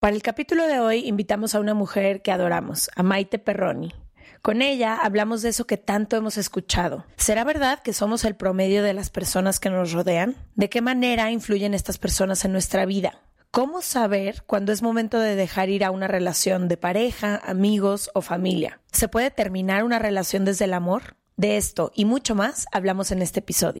Para el capítulo de hoy invitamos a una mujer que adoramos, a Maite Perroni. Con ella hablamos de eso que tanto hemos escuchado. ¿Será verdad que somos el promedio de las personas que nos rodean? ¿De qué manera influyen estas personas en nuestra vida? ¿Cómo saber cuándo es momento de dejar ir a una relación de pareja, amigos o familia? ¿Se puede terminar una relación desde el amor? De esto y mucho más hablamos en este episodio.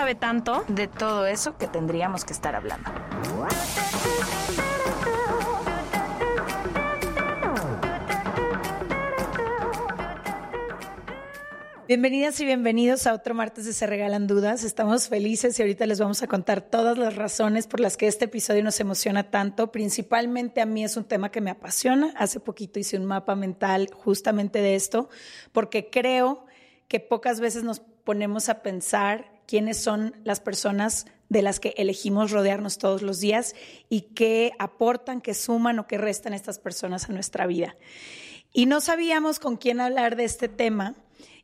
sabe tanto de todo eso que tendríamos que estar hablando. Bienvenidas y bienvenidos a otro martes de Se Regalan Dudas. Estamos felices y ahorita les vamos a contar todas las razones por las que este episodio nos emociona tanto. Principalmente a mí es un tema que me apasiona. Hace poquito hice un mapa mental justamente de esto, porque creo que pocas veces nos ponemos a pensar quiénes son las personas de las que elegimos rodearnos todos los días y qué aportan, qué suman o qué restan estas personas a nuestra vida. Y no sabíamos con quién hablar de este tema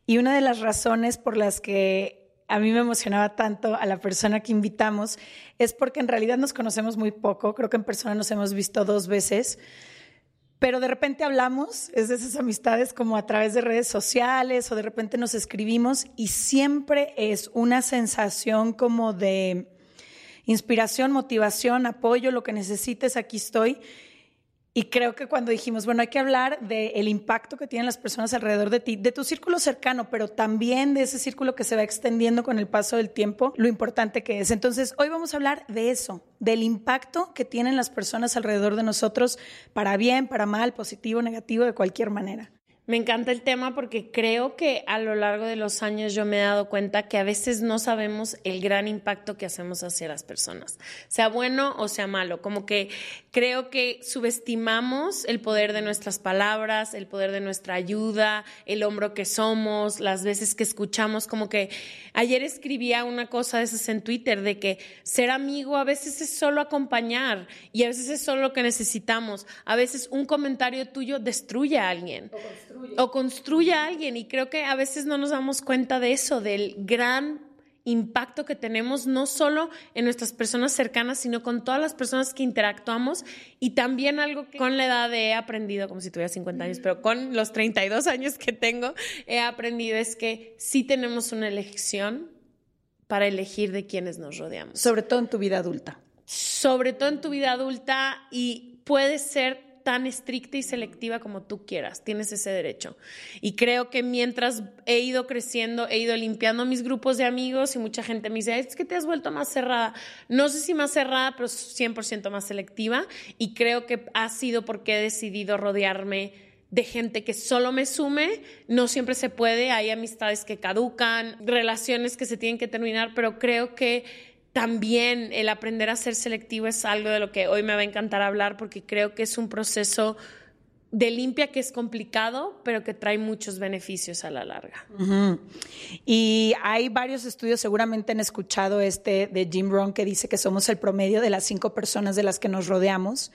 y una de las razones por las que a mí me emocionaba tanto a la persona que invitamos es porque en realidad nos conocemos muy poco, creo que en persona nos hemos visto dos veces pero de repente hablamos, es de esas amistades como a través de redes sociales o de repente nos escribimos y siempre es una sensación como de inspiración, motivación, apoyo, lo que necesites, aquí estoy. Y creo que cuando dijimos, bueno, hay que hablar del impacto que tienen las personas alrededor de ti, de tu círculo cercano, pero también de ese círculo que se va extendiendo con el paso del tiempo, lo importante que es. Entonces, hoy vamos a hablar de eso, del impacto que tienen las personas alrededor de nosotros, para bien, para mal, positivo, negativo, de cualquier manera. Me encanta el tema porque creo que a lo largo de los años yo me he dado cuenta que a veces no sabemos el gran impacto que hacemos hacia las personas, sea bueno o sea malo. Como que creo que subestimamos el poder de nuestras palabras, el poder de nuestra ayuda, el hombro que somos, las veces que escuchamos. Como que ayer escribía una cosa de esas en Twitter de que ser amigo a veces es solo acompañar y a veces es solo lo que necesitamos. A veces un comentario tuyo destruye a alguien construye a alguien. Y creo que a veces no nos damos cuenta de eso, del gran impacto que tenemos no solo en nuestras personas cercanas, sino con todas las personas que interactuamos y también algo que con la edad he aprendido, como si tuviera 50 años, pero con los 32 años que tengo, he aprendido es que sí tenemos una elección para elegir de quienes nos rodeamos. Sobre todo en tu vida adulta. Sobre todo en tu vida adulta y puede ser tan estricta y selectiva como tú quieras, tienes ese derecho. Y creo que mientras he ido creciendo, he ido limpiando mis grupos de amigos y mucha gente me dice, es que te has vuelto más cerrada. No sé si más cerrada, pero 100% más selectiva. Y creo que ha sido porque he decidido rodearme de gente que solo me sume, no siempre se puede, hay amistades que caducan, relaciones que se tienen que terminar, pero creo que también el aprender a ser selectivo es algo de lo que hoy me va a encantar hablar porque creo que es un proceso de limpia que es complicado, pero que trae muchos beneficios a la larga. Y hay varios estudios, seguramente han escuchado este de Jim Rohn, que dice que somos el promedio de las cinco personas de las que nos rodeamos.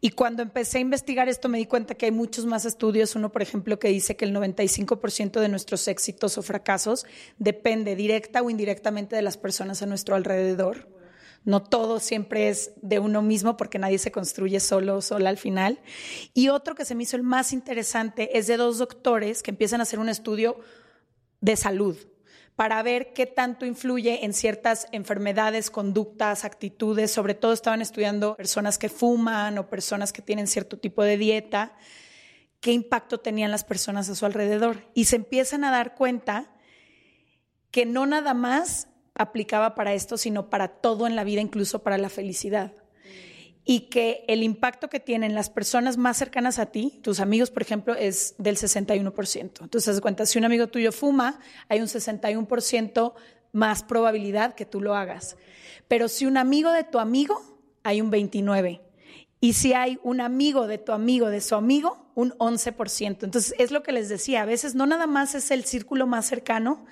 Y cuando empecé a investigar esto me di cuenta que hay muchos más estudios. Uno, por ejemplo, que dice que el 95% de nuestros éxitos o fracasos depende directa o indirectamente de las personas a nuestro alrededor. No todo siempre es de uno mismo porque nadie se construye solo o sola al final. Y otro que se me hizo el más interesante es de dos doctores que empiezan a hacer un estudio de salud para ver qué tanto influye en ciertas enfermedades, conductas, actitudes. Sobre todo estaban estudiando personas que fuman o personas que tienen cierto tipo de dieta, qué impacto tenían las personas a su alrededor. Y se empiezan a dar cuenta que no nada más aplicaba para esto, sino para todo en la vida, incluso para la felicidad. Y que el impacto que tienen las personas más cercanas a ti, tus amigos, por ejemplo, es del 61%. Entonces, das cuenta, si un amigo tuyo fuma, hay un 61% más probabilidad que tú lo hagas. Pero si un amigo de tu amigo, hay un 29%. Y si hay un amigo de tu amigo, de su amigo, un 11%. Entonces, es lo que les decía, a veces no nada más es el círculo más cercano,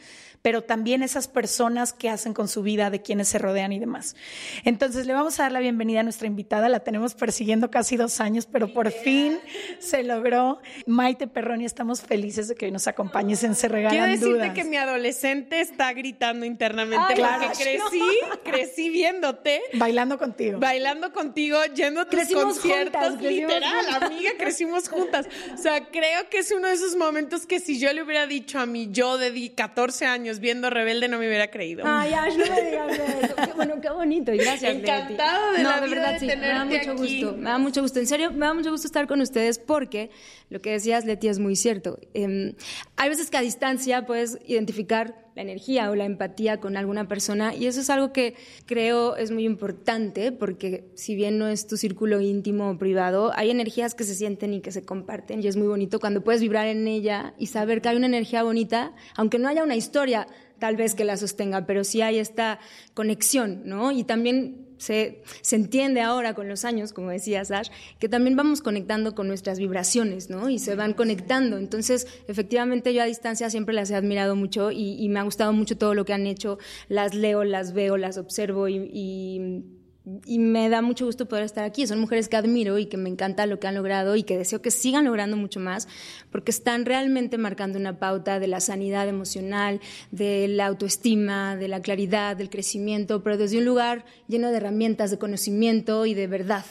pero también esas personas que hacen con su vida, de quienes se rodean y demás. Entonces le vamos a dar la bienvenida a nuestra invitada, la tenemos persiguiendo casi dos años, pero por fin se logró. Maite Perroni, estamos felices de que hoy nos acompañes en Se Regalan Quiero decirte Dudas. que mi adolescente está gritando internamente Ay, porque claro. crecí, crecí viéndote. Bailando contigo. Bailando contigo, yendo a tus Crecimos conciertos, juntas, literal, juntas. amiga, crecimos juntas. O sea, creo que es uno de esos momentos que si yo le hubiera dicho a mi yo de di- 14 años viendo Rebelde no me hubiera creído. Ay, Ash, no me digas eso. Qué, bueno, qué bonito. Y gracias, Leti. Encantada de no, la de vida verdad, de sí. Me da mucho aquí. gusto. Me da mucho gusto. En serio, me da mucho gusto estar con ustedes porque lo que decías, Leti, es muy cierto. Em, hay veces que a distancia puedes identificar la energía o la empatía con alguna persona y eso es algo que creo es muy importante porque si bien no es tu círculo íntimo o privado, hay energías que se sienten y que se comparten y es muy bonito cuando puedes vibrar en ella y saber que hay una energía bonita, aunque no haya una historia tal vez que la sostenga, pero sí hay esta conexión, ¿no? Y también se, se entiende ahora con los años, como decía Sash, que también vamos conectando con nuestras vibraciones, ¿no? Y se van conectando. Entonces, efectivamente, yo a distancia siempre las he admirado mucho y, me ha gustado mucho todo lo que han hecho. Las leo, las veo, las observo y, y y me da mucho gusto poder estar aquí. Son mujeres que admiro y que me encanta lo que han logrado y que deseo que sigan logrando mucho más, porque están realmente marcando una pauta de la sanidad emocional, de la autoestima, de la claridad, del crecimiento, pero desde un lugar lleno de herramientas, de conocimiento y de verdad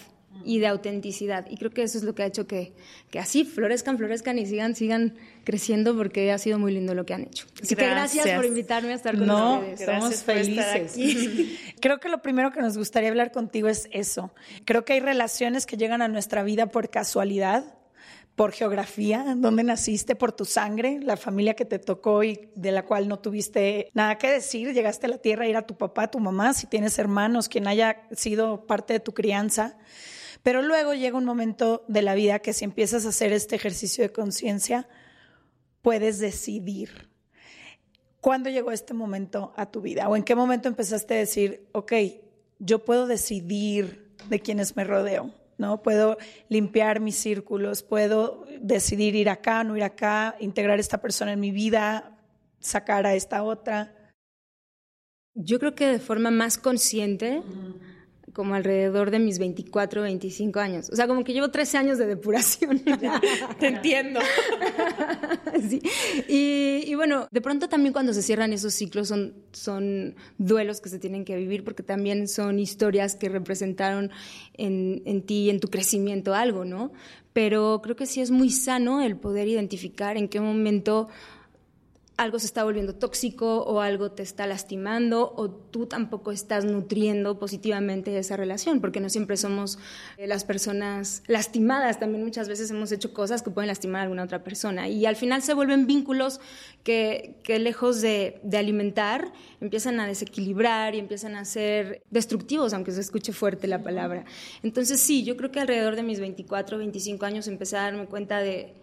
y de autenticidad. Y creo que eso es lo que ha hecho que, que así florezcan, florezcan y sigan, sigan creciendo porque ha sido muy lindo lo que han hecho. Así que gracias Gracias. por invitarme a estar con No, ustedes. estamos Gracias por estar felices. Creo que lo primero que nos gustaría hablar contigo es eso. Creo que hay relaciones que llegan a nuestra vida por casualidad, por geografía, dónde naciste, por tu sangre, la familia que te tocó y de la cual no tuviste nada que decir. Llegaste a la tierra, ir a tu papá, tu mamá, si tienes hermanos, quien haya sido parte de tu crianza. Pero luego llega un momento de la vida que si empiezas a hacer este ejercicio de conciencia, puedes decidir. ¿Cuándo llegó este momento a tu vida? ¿O en qué momento empezaste a decir, ok, yo puedo decidir de quienes me rodeo? ¿no? Puedo limpiar mis círculos, puedo decidir ir acá, no ir acá, integrar a esta persona en mi vida, sacar a esta otra. Yo creo que de forma más consciente, como alrededor de mis 24, 25 años. O sea, como que llevo 13 años de depuración. Te entiendo. Sí. Y, y bueno, de pronto también cuando se cierran esos ciclos son, son duelos que se tienen que vivir porque también son historias que representaron en, en ti y en tu crecimiento algo, ¿no? Pero creo que sí es muy sano el poder identificar en qué momento algo se está volviendo tóxico o algo te está lastimando o tú tampoco estás nutriendo positivamente esa relación, porque no siempre somos eh, las personas lastimadas, también muchas veces hemos hecho cosas que pueden lastimar a alguna otra persona y al final se vuelven vínculos que, que lejos de, de alimentar empiezan a desequilibrar y empiezan a ser destructivos, aunque se escuche fuerte la palabra. Entonces sí, yo creo que alrededor de mis 24, 25 años empecé a darme cuenta de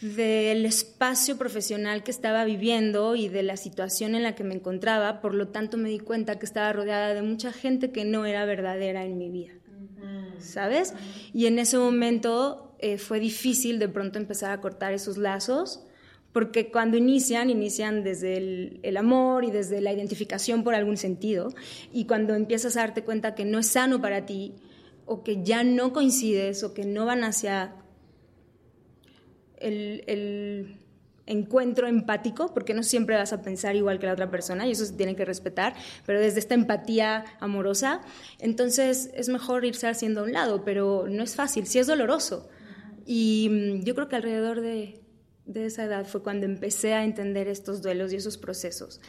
del espacio profesional que estaba viviendo y de la situación en la que me encontraba, por lo tanto me di cuenta que estaba rodeada de mucha gente que no era verdadera en mi vida, ¿sabes? Y en ese momento eh, fue difícil de pronto empezar a cortar esos lazos, porque cuando inician, inician desde el, el, amor y desde la identificación por algún sentido, y cuando empiezas a darte cuenta que no es sano para ti, o que ya no coincides, o que no van hacia el, encuentro empático, porque no siempre vas a pensar igual que la otra persona y eso se tiene que respetar, pero desde esta empatía amorosa, entonces es mejor irse haciendo a un lado, pero no es fácil, sí es doloroso. Y mm, yo creo que alrededor de, de esa edad fue cuando empecé a entender estos duelos y esos procesos.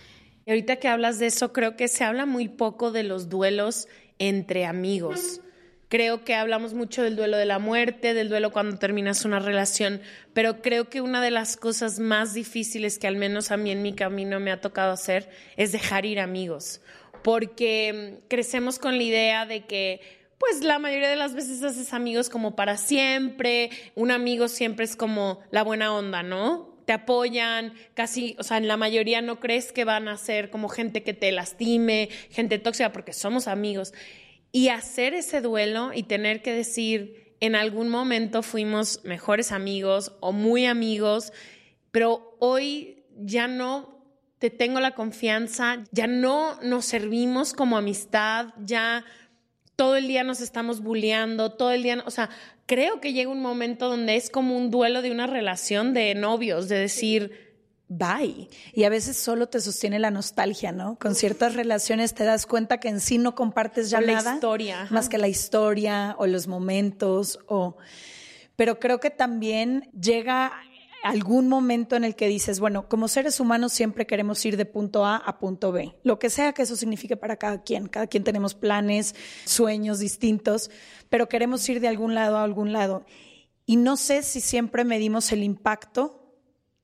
Y ahorita que hablas de eso, creo que se habla muy poco de los duelos entre amigos. Creo que hablamos mucho del duelo de la muerte, del duelo cuando terminas una relación, pero creo que una de las cosas más difíciles que al menos a mí en mi camino me ha tocado hacer es dejar ir amigos, porque mm, crecemos con la idea de que pues la mayoría de las veces haces amigos como para siempre, un amigo siempre es como la buena onda, ¿no? te apoyan, casi, o sea, en la mayoría no crees que van a ser como gente que te lastime, gente tóxica, porque somos amigos y hacer ese duelo y tener que decir, en algún momento fuimos mejores amigos o muy amigos, pero hoy ya no te tengo la confianza, ya no nos servimos como amistad, ya todo el día nos estamos bulleando, todo el día, o sea, creo que llega un momento donde es como un duelo de una relación de novios, de decir, bye. Y a veces solo te sostiene la nostalgia, ¿no? Con ciertas relaciones te das cuenta que en sí no compartes ya nada. historia. Más que la historia o los momentos o... Pero creo que también llega algún momento en el que dices, bueno, como seres humanos siempre queremos ir de punto A a punto B, lo que sea que eso signifique para cada quien. Cada quien tenemos planes, sueños distintos, pero queremos ir de algún lado a algún lado. Y no sé si siempre medimos el impacto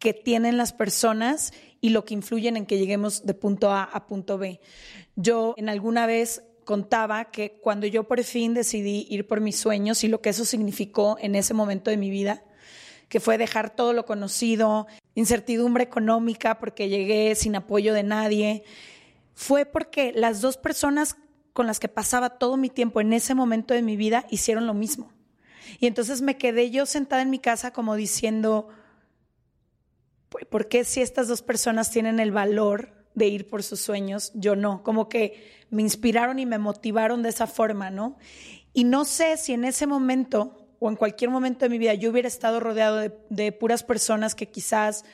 que tienen las personas y lo que influyen en que lleguemos de punto A a punto B. Yo en alguna vez contaba que cuando yo por fin decidí ir por mis sueños y lo que eso significó en ese momento de mi vida, que fue dejar todo lo conocido, incertidumbre económica porque llegué sin apoyo de nadie, fue porque las dos personas con las que pasaba todo mi tiempo en ese momento de mi vida hicieron lo mismo. Y entonces me quedé yo sentada en mi casa como diciendo, ¿por qué si estas dos personas tienen el valor de ir por sus sueños, yo no? Como que me inspiraron y me motivaron de esa forma, ¿no? Y no sé si en ese momento o en cualquier momento de mi vida yo hubiera estado rodeado de, puras personas que quizás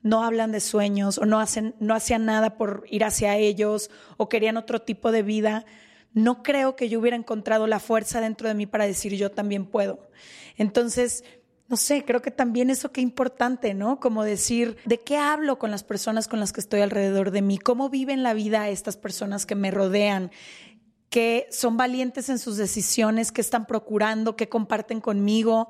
no hablan de sueños o no hacen no hacían nada por ir hacia ellos o querían otro tipo de vida, no creo que yo hubiera encontrado la fuerza dentro de mí para decir yo también puedo. Entonces, no sé, creo que también eso qué importante, ¿no? Como decir, ¿de qué hablo con las personas con las que estoy alrededor de mí? ¿Cómo viven la vida estas personas que me rodean? ¿Qué son valientes en sus decisiones? ¿Qué están procurando? ¿Qué comparten conmigo?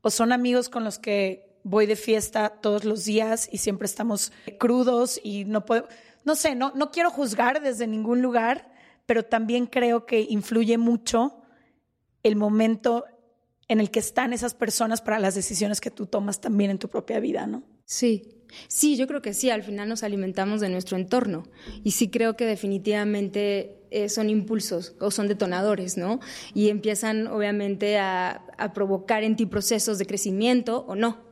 ¿O son amigos con los que voy de fiesta todos los días y siempre estamos crudos y no puedo, no sé, no, no quiero juzgar desde ningún lugar, pero también creo que influye mucho el momento en el que están esas personas para las decisiones que tú tomas también en tu propia vida, ¿no? Sí, sí, yo creo que sí, al final nos alimentamos de nuestro entorno y sí creo que definitivamente eh, son impulsos o son detonadores, ¿no? Y empiezan obviamente a, a provocar en ti procesos de crecimiento o no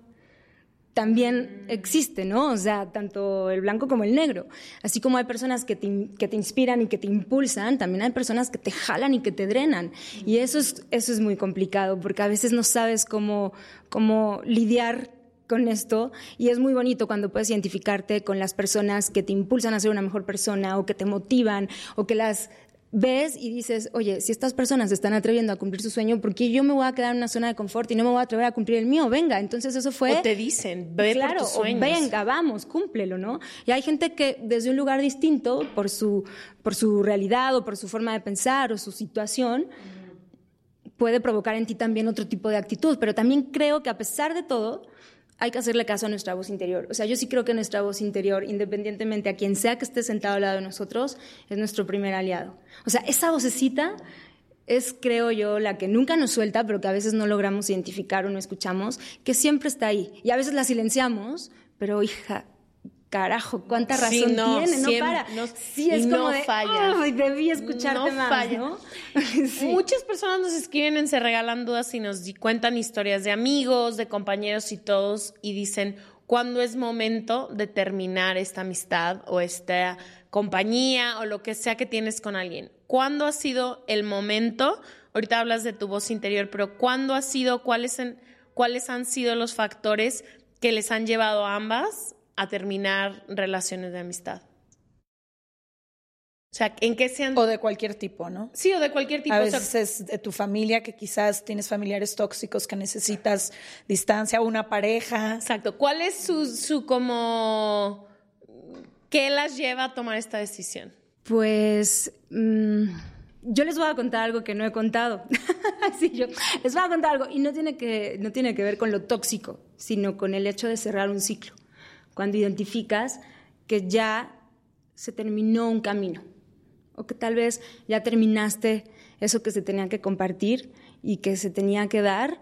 también existe, ¿no? O sea, tanto el blanco como el negro. Así como hay personas que te, que te, inspiran y que te impulsan, también hay personas que te jalan y que te drenan. Y eso es, eso es muy complicado porque a veces no sabes cómo, cómo lidiar con esto y es muy bonito cuando puedes identificarte con las personas que te impulsan a ser una mejor persona o que te motivan o que las ves y dices, oye, si estas personas se están atreviendo a cumplir su sueño, ¿por qué yo me voy a quedar en una zona de confort y no me voy a atrever a cumplir el mío? Venga, entonces eso fue... O te dicen, ve por tus sueños. venga, vamos, cúmplelo, ¿no? Y hay gente que desde un lugar distinto, por su, por su realidad o por su forma de pensar o su situación, puede provocar en ti también otro tipo de actitud. Pero también creo que a pesar de todo, hay que hacerle caso a nuestra voz interior. O sea, yo sí creo que nuestra voz interior, independientemente a quien sea que esté sentado al lado de nosotros, es nuestro primer aliado. O sea, esa vocecita es, creo yo, la que nunca nos suelta, pero que a veces no logramos identificar o no escuchamos, que siempre está ahí. Y a veces la silenciamos, pero hija, carajo, cuánta razón no, tiene, no para. sí, es como de, falla. debí escucharte más, falla. ¿no? Muchas personas nos escriben en Se Regalan Dudas y nos cuentan historias de amigos, de compañeros y todos, y dicen, ¿cuándo es momento de terminar esta amistad o esta compañía o lo que sea que tienes con alguien? ¿Cuándo ha sido el momento? Ahorita hablas de tu voz interior, pero ¿cuándo ha sido, cuáles, cuáles han sido los factores que les han llevado a ambas a terminar relaciones de amistad. O sea, ¿en qué sean...? O de cualquier tipo, ¿no? Sí, o de cualquier tipo. A veces es de tu familia, que quizás tienes familiares tóxicos que necesitas distancia, o una pareja. Exacto. ¿Cuál es su, su como... ¿Qué las lleva a tomar esta decisión? Pues... Mm, yo les voy a contar algo que no he contado. sí, yo les voy a contar algo. Y no tiene, que, no tiene que ver con lo tóxico, sino con el hecho de cerrar un ciclo cuando identificas que ya se terminó un camino o que tal vez ya terminaste eso que se tenía que compartir y que se tenía que dar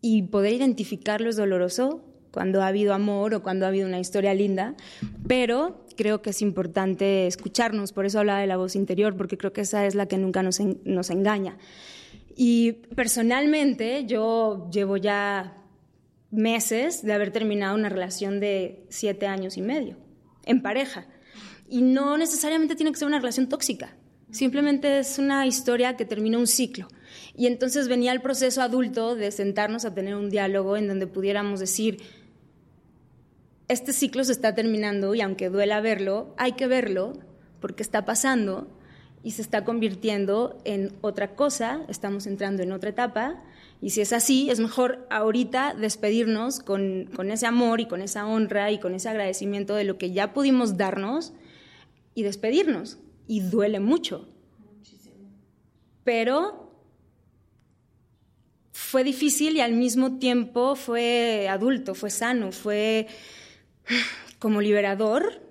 y poder identificarlo es doloroso cuando ha habido amor o cuando ha habido una historia linda, pero creo que es importante escucharnos, por eso hablaba de la voz interior, porque creo que esa es la que nunca nos, nos engaña. Y personalmente yo llevo ya meses de haber terminado una relación de siete años y medio en pareja. Y no necesariamente tiene que ser una relación tóxica, simplemente es una historia que termina un ciclo. Y entonces venía el proceso adulto de sentarnos a tener un diálogo en donde pudiéramos decir, este ciclo se está terminando y aunque duela verlo, hay que verlo porque está pasando y se está convirtiendo en otra cosa, estamos entrando en otra etapa y si es así, es mejor ahorita despedirnos con, ese amor y con esa honra y con ese agradecimiento de lo que ya pudimos darnos y despedirnos. Y duele mucho. Muchísimo. Pero fue difícil y al mismo tiempo fue adulto, fue sano, fue como liberador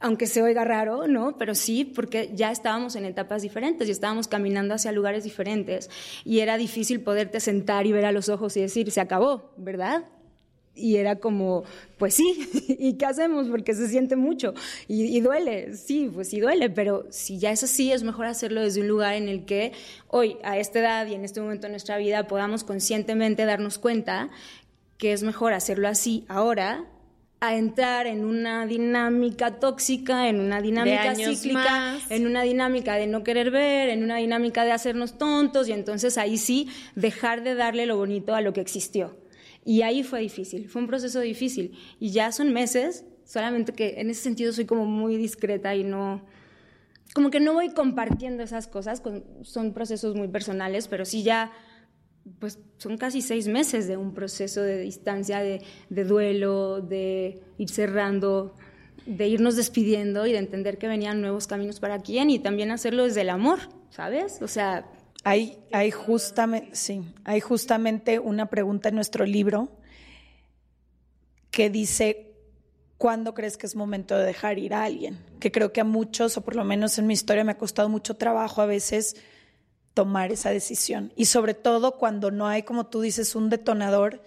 aunque se oiga raro, ¿no? Pero sí, porque ya estábamos en etapas diferentes y estábamos caminando hacia lugares diferentes y era difícil poderte sentar y ver a los ojos y decir, se acabó, ¿verdad? Y era como, pues sí, ¿y qué hacemos? Porque se siente mucho y, duele, sí, pues sí duele, pero si ya es así, es mejor hacerlo desde un lugar en el que hoy, a esta edad y en este momento de nuestra vida, podamos conscientemente darnos cuenta que es mejor hacerlo así ahora a entrar en una dinámica tóxica, en una dinámica cíclica, en una dinámica de no querer ver, en una dinámica de hacernos tontos y entonces ahí sí dejar de darle lo bonito a lo que existió. Y ahí fue difícil, fue un proceso difícil y ya son meses, solamente que en ese sentido soy como muy discreta y no como que no voy compartiendo esas cosas, son procesos muy personales, pero sí ya pues son casi seis meses de un proceso de distancia, de, duelo, de ir cerrando, de irnos despidiendo y de entender que venían nuevos caminos para quién y también hacerlo desde el amor, ¿sabes? O sea... Hay, hay, justamente, sí, hay justamente una pregunta en nuestro libro que dice, ¿cuándo crees que es momento de dejar ir a alguien? Que creo que a muchos, o por lo menos en mi historia, me ha costado mucho trabajo a veces tomar esa decisión. Y sobre todo cuando no hay, como tú dices, un detonador,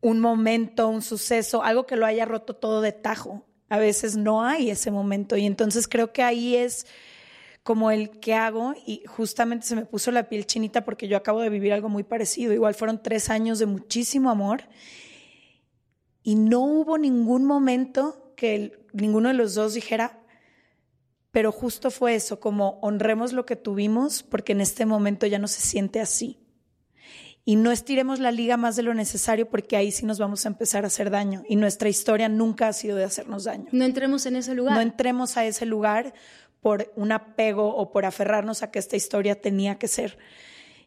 un momento, un suceso, algo que lo haya roto todo de tajo. A veces no hay ese momento. Y entonces creo que ahí es como el que hago y justamente se me puso la piel chinita porque yo acabo de vivir algo muy parecido. Igual fueron tres años de muchísimo amor y no hubo ningún momento que ninguno de los dos dijera, pero justo fue eso, como honremos lo que tuvimos porque en este momento ya no se siente así. Y no estiremos la liga más de lo necesario porque ahí sí nos vamos a empezar a hacer daño. Y nuestra historia nunca ha sido de hacernos daño. No entremos en ese lugar. No entremos a ese lugar por un apego o por aferrarnos a que esta historia tenía que ser.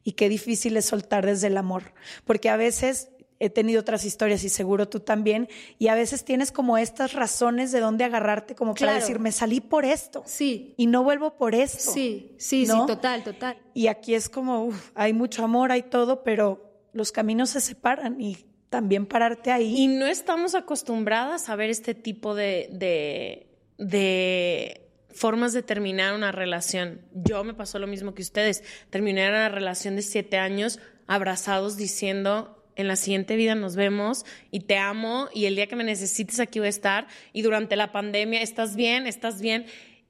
Y qué difícil es soltar desde el amor. Porque a veces he tenido otras historias y seguro tú también, y a veces tienes como estas razones de dónde agarrarte como para decir, me salí por esto. Sí. Y no vuelvo por esto. Sí, sí, sí, total, total. Y aquí es como, hay mucho amor, hay todo, pero los caminos se separan y también pararte ahí. Y no estamos acostumbradas a ver este tipo de, de, de formas de terminar una relación. Yo me pasó lo mismo que ustedes. Terminé una relación de siete años abrazados diciendo en la siguiente vida nos vemos y te amo y el día que me necesites aquí voy a estar y durante la pandemia estás bien, estás bien.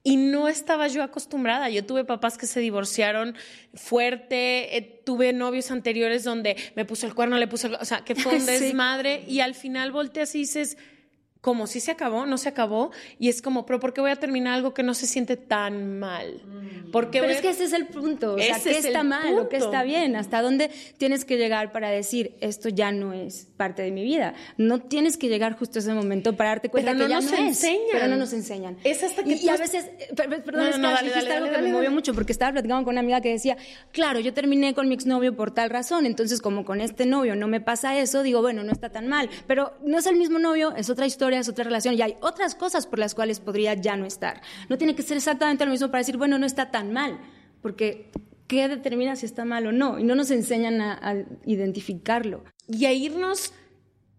Y no estaba yo acostumbrada. Yo tuve papás que se divorciaron fuerte, eh, tuve novios anteriores donde me puso el cuerno, le puse el... O sea, que fue un desmadre y al final volteas y dices como si se acabó, no se acabó, y es como, pero ¿por qué voy a terminar algo que no se siente tan mal? Mm. Porque pero es que ese es el punto, o sea, ¿qué está mal o qué está bien? ¿Hasta dónde tienes que llegar para decir, esto ya no es parte de mi vida? No tienes que llegar justo a ese momento para darte cuenta pero que no ya nos no enseñan. Es, pero no nos enseñan. Es hasta que y, y a veces, perdón, es que dijiste algo que me movió mucho, porque estaba platicando con una amiga que decía, claro, yo terminé con mi exnovio por tal razón, entonces como con este novio no me pasa eso, digo, bueno, no está tan mal, pero no es el mismo novio, es otra historia, es otra relación, y hay otras cosas por las cuales podría ya no estar. No tiene que ser exactamente lo mismo para decir, bueno, no está tan mal, porque ¿qué determina si está mal o no? Y no nos enseñan a identificarlo. Y a irnos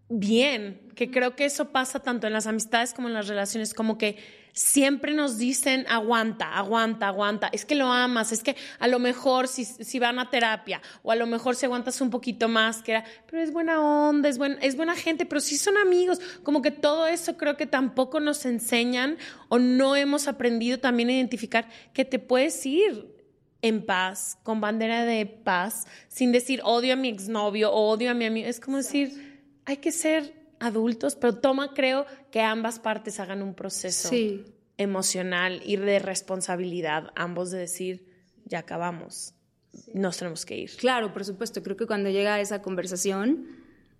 bien, que creo que eso pasa tanto en las amistades como en las relaciones, como que siempre nos dicen aguanta, aguanta, aguanta, es que lo amas, es que a lo mejor si, si van a terapia o a lo mejor si aguantas un poquito más, que era, pero es buena onda, es, buen, es buena gente, pero sí son amigos, como que todo eso creo que tampoco nos enseñan o no hemos aprendido también a identificar que te puedes ir en paz, con bandera de paz, sin decir odio a mi exnovio o odio a mi amigo, es como decir, hay que ser adultos, pero toma, creo, que ambas partes hagan un proceso emocional y de responsabilidad, ambos de decir, ya acabamos, nos tenemos que ir. Claro, por supuesto, creo que cuando llega esa conversación,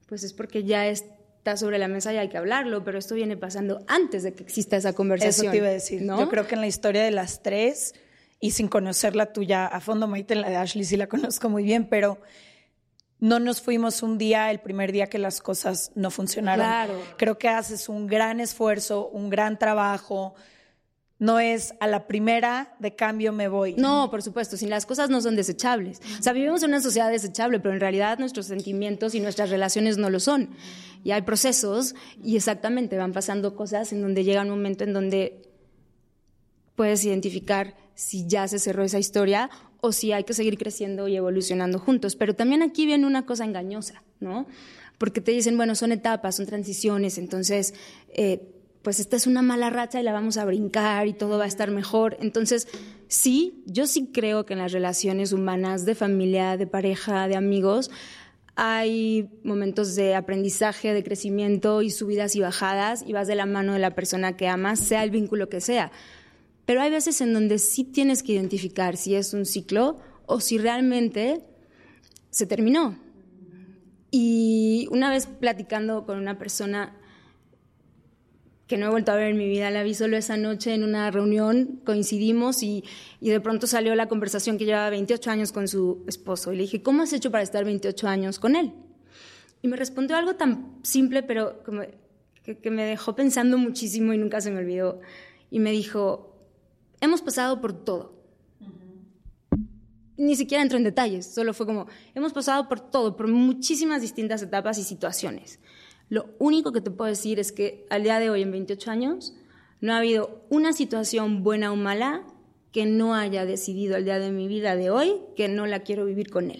pues es porque ya está sobre la mesa y hay que hablarlo, pero esto viene pasando antes de que exista esa conversación. Eso te iba a decir. ¿no? Yo creo que en la historia de las tres, y sin conocerla tuya a fondo, Maite, la de Ashley sí la conozco muy bien, pero no nos fuimos un día, el primer día que las cosas no funcionaron. Claro. Creo que haces un gran esfuerzo, un gran trabajo. No es a la primera de cambio me voy. No, por supuesto, si las cosas no son desechables. O sea, vivimos en una sociedad desechable, pero en realidad nuestros sentimientos y nuestras relaciones no lo son. Y hay procesos y exactamente van pasando cosas en donde llega un momento en donde puedes identificar si ya se cerró esa historia o si hay que seguir creciendo y evolucionando juntos. Pero también aquí viene una cosa engañosa, ¿no? Porque te dicen, bueno, son etapas, son transiciones, entonces, eh, pues esta es una mala racha y la vamos a brincar y todo va a estar mejor. Entonces, sí, yo sí creo que en las relaciones humanas, de familia, de pareja, de amigos, hay momentos de aprendizaje, de crecimiento y subidas y bajadas y vas de la mano de la persona que amas, sea el vínculo que sea. Pero hay veces en donde sí tienes que identificar si es un ciclo o si realmente se terminó. Y una vez platicando con una persona que no he vuelto a ver en mi vida, la vi solo esa noche en una reunión, coincidimos y, y, de pronto salió la conversación que llevaba 28 años con su esposo. Y le dije, ¿cómo has hecho para estar 28 años con él? Y me respondió algo tan simple, pero que, que me dejó pensando muchísimo y nunca se me olvidó. Y me dijo, hemos pasado por todo. Ni siquiera entro en detalles, solo fue como, hemos pasado por todo, por muchísimas distintas etapas y situaciones. Lo único que te puedo decir es que al día de hoy, en 28 años, no ha habido una situación buena o mala que no haya decidido al día de mi vida de hoy que no la quiero vivir con él.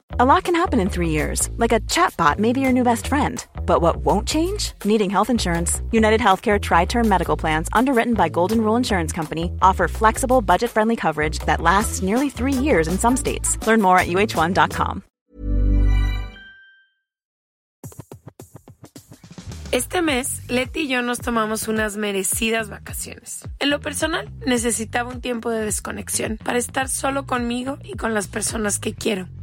A lot can happen in three years, like a chatbot may be your new best friend. But what won't change? Needing health insurance. United Healthcare Tri Term Medical Plans, underwritten by Golden Rule Insurance Company, offer flexible, budget friendly coverage that lasts nearly three years in some states. Learn more at uh1.com. Este mes, Leti y yo nos tomamos unas merecidas vacaciones. En lo personal, necesitaba un tiempo de desconexión para estar solo conmigo y con las personas que quiero.